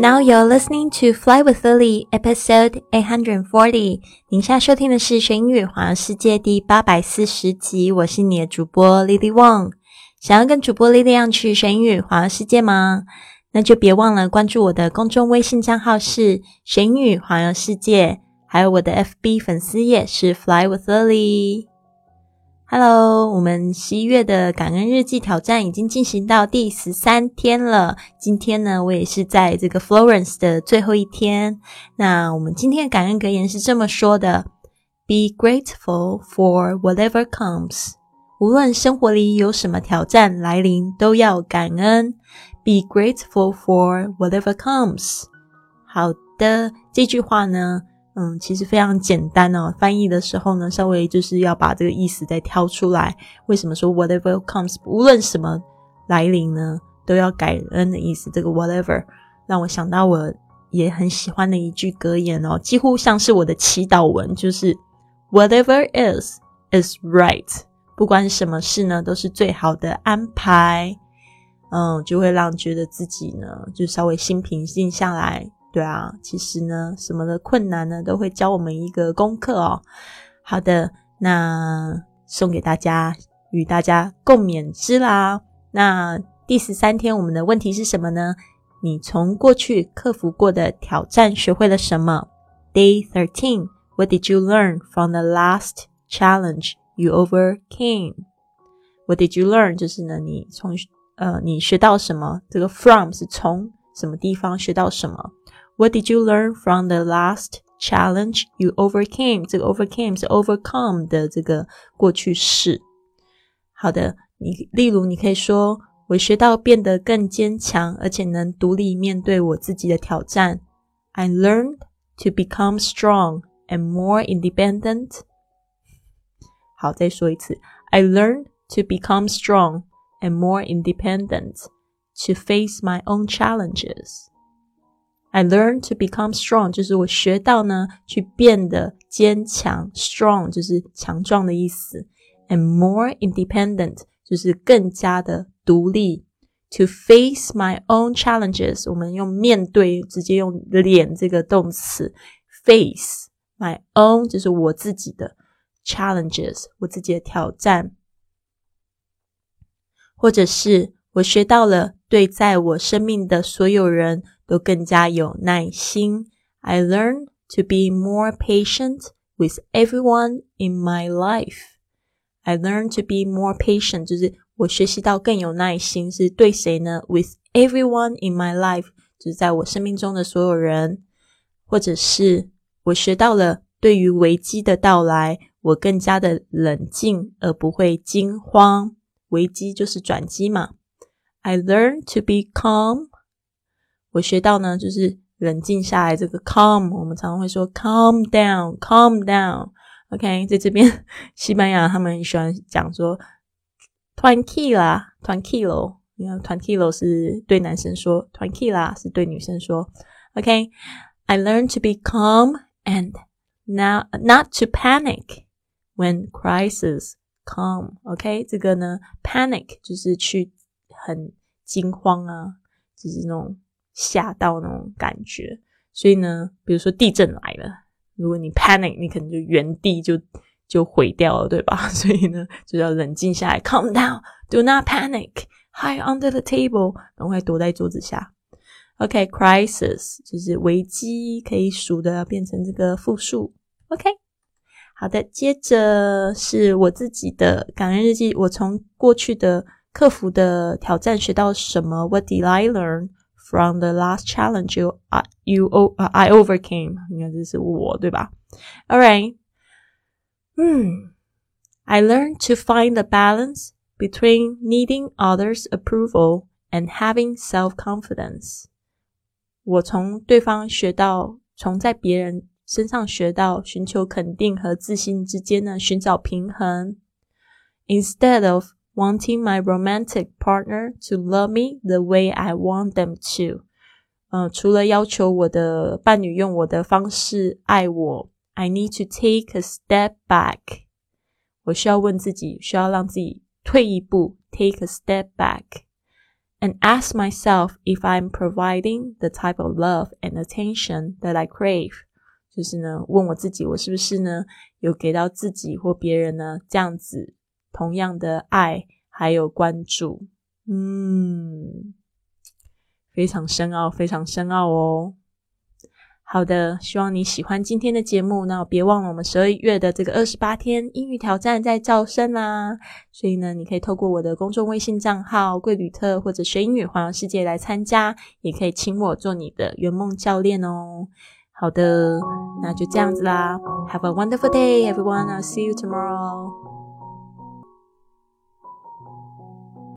Now you're listening to Fly with Lily, episode eight hundred forty。您现在收听的是《学英语环游世界》第八百四十集。我是你的主播 Lily Wong。想要跟主播 Lily 一样去学英语环游世界吗？那就别忘了关注我的公众微信账号是“学英语环游世界”，还有我的 FB 粉丝页是 Fly with Lily。Hello，我们十一月的感恩日记挑战已经进行到第十三天了。今天呢，我也是在这个 Florence 的最后一天。那我们今天的感恩格言是这么说的：Be grateful for whatever comes。无论生活里有什么挑战来临，都要感恩。Be grateful for whatever comes。好的，这句话呢。嗯，其实非常简单哦。翻译的时候呢，稍微就是要把这个意思再挑出来。为什么说 whatever comes，无论什么来临呢，都要感恩的意思？这个 whatever 让我想到我也很喜欢的一句格言哦，几乎像是我的祈祷文，就是 whatever is is right。不管什么事呢，都是最好的安排。嗯，就会让觉得自己呢，就稍微心平静下来。对啊，其实呢，什么的困难呢，都会教我们一个功课哦。好的，那送给大家，与大家共勉之啦。那第十三天，我们的问题是什么呢？你从过去克服过的挑战学会了什么？Day thirteen, what did you learn from the last challenge you overcame? What did you learn？就是呢，你从呃，你学到什么？这个 from 是从什么地方学到什么 ？What did you learn from the last challenge you overcame？这个 overcame 是 overcome 的这个过去式。好的，你例如你可以说，我学到变得更坚强，而且能独立面对我自己的挑战。I learned to become strong and more independent。好，再说一次，I learned to become strong and more independent to face my own challenges。 I learned to become strong，就是我学到呢，去变得坚强。Strong 就是强壮的意思，and more independent 就是更加的独立。To face my own challenges，我们用面对，直接用脸这个动词。Face my own 就是我自己的 challenges，我自己的挑战，或者是我学到了对在我生命的所有人。都更加有耐心。I learn to be more patient with everyone in my life. I learn to be more patient，就是我学习到更有耐心，是对谁呢？With everyone in my life，就是在我生命中的所有人，或者是我学到了对于危机的到来，我更加的冷静而不会惊慌。危机就是转机嘛。I learn to be calm 我学到呢，就是冷静下来。这个 calm，我们常常会说 calm down，calm down。OK，在这边西班牙他们喜欢讲说 tranquila，tranquilo。你看 tranquilo 是对男生说，tranquila 是对女生说。OK，I learned to be calm and now not to panic when crisis come。OK，这个呢，panic 就是去很惊慌啊，就是那种。吓到那种感觉，所以呢，比如说地震来了，如果你 panic，你可能就原地就就毁掉了，对吧？所以呢，就要冷静下来，calm down，do not panic，hide under the table，赶快躲在桌子下。OK，crisis 就是危机，可以数的变成这个复数。OK，好的，接着是我自己的感恩日记，我从过去的克服的挑战学到什么？What did I learn？learn？from the last challenge you uh, you uh, I overcame. All right. Hmm. I learned to find the balance between needing others' approval and having self confidence. 我从对方学到，从在别人身上学到，寻求肯定和自信之间呢，寻找平衡。Instead of wanting my romantic partner to love me the way I want them to。呃，除了要求我的伴侣用我的方式爱我，I need to take a step back。我需要问自己，需要让自己退一步，take a step back。 and ask myself if I'm providing the type of love and attention that I crave。就是呢，问我自己，我是不是呢有给到自己或别人呢这样子 同样的爱还有关注？嗯，非常深奥，非常深奥哦。好的，希望你喜欢今天的节目。那别忘了，我们十二月的这个二十八天英语挑战在招生啦。所以呢，你可以透过我的公众微信账号“贵旅特”或者“学英语环游世界”来参加，也可以请我做你的圆梦教练哦。好的，那就这样子啦。Have a wonderful day, everyone. I'll see you tomorrow.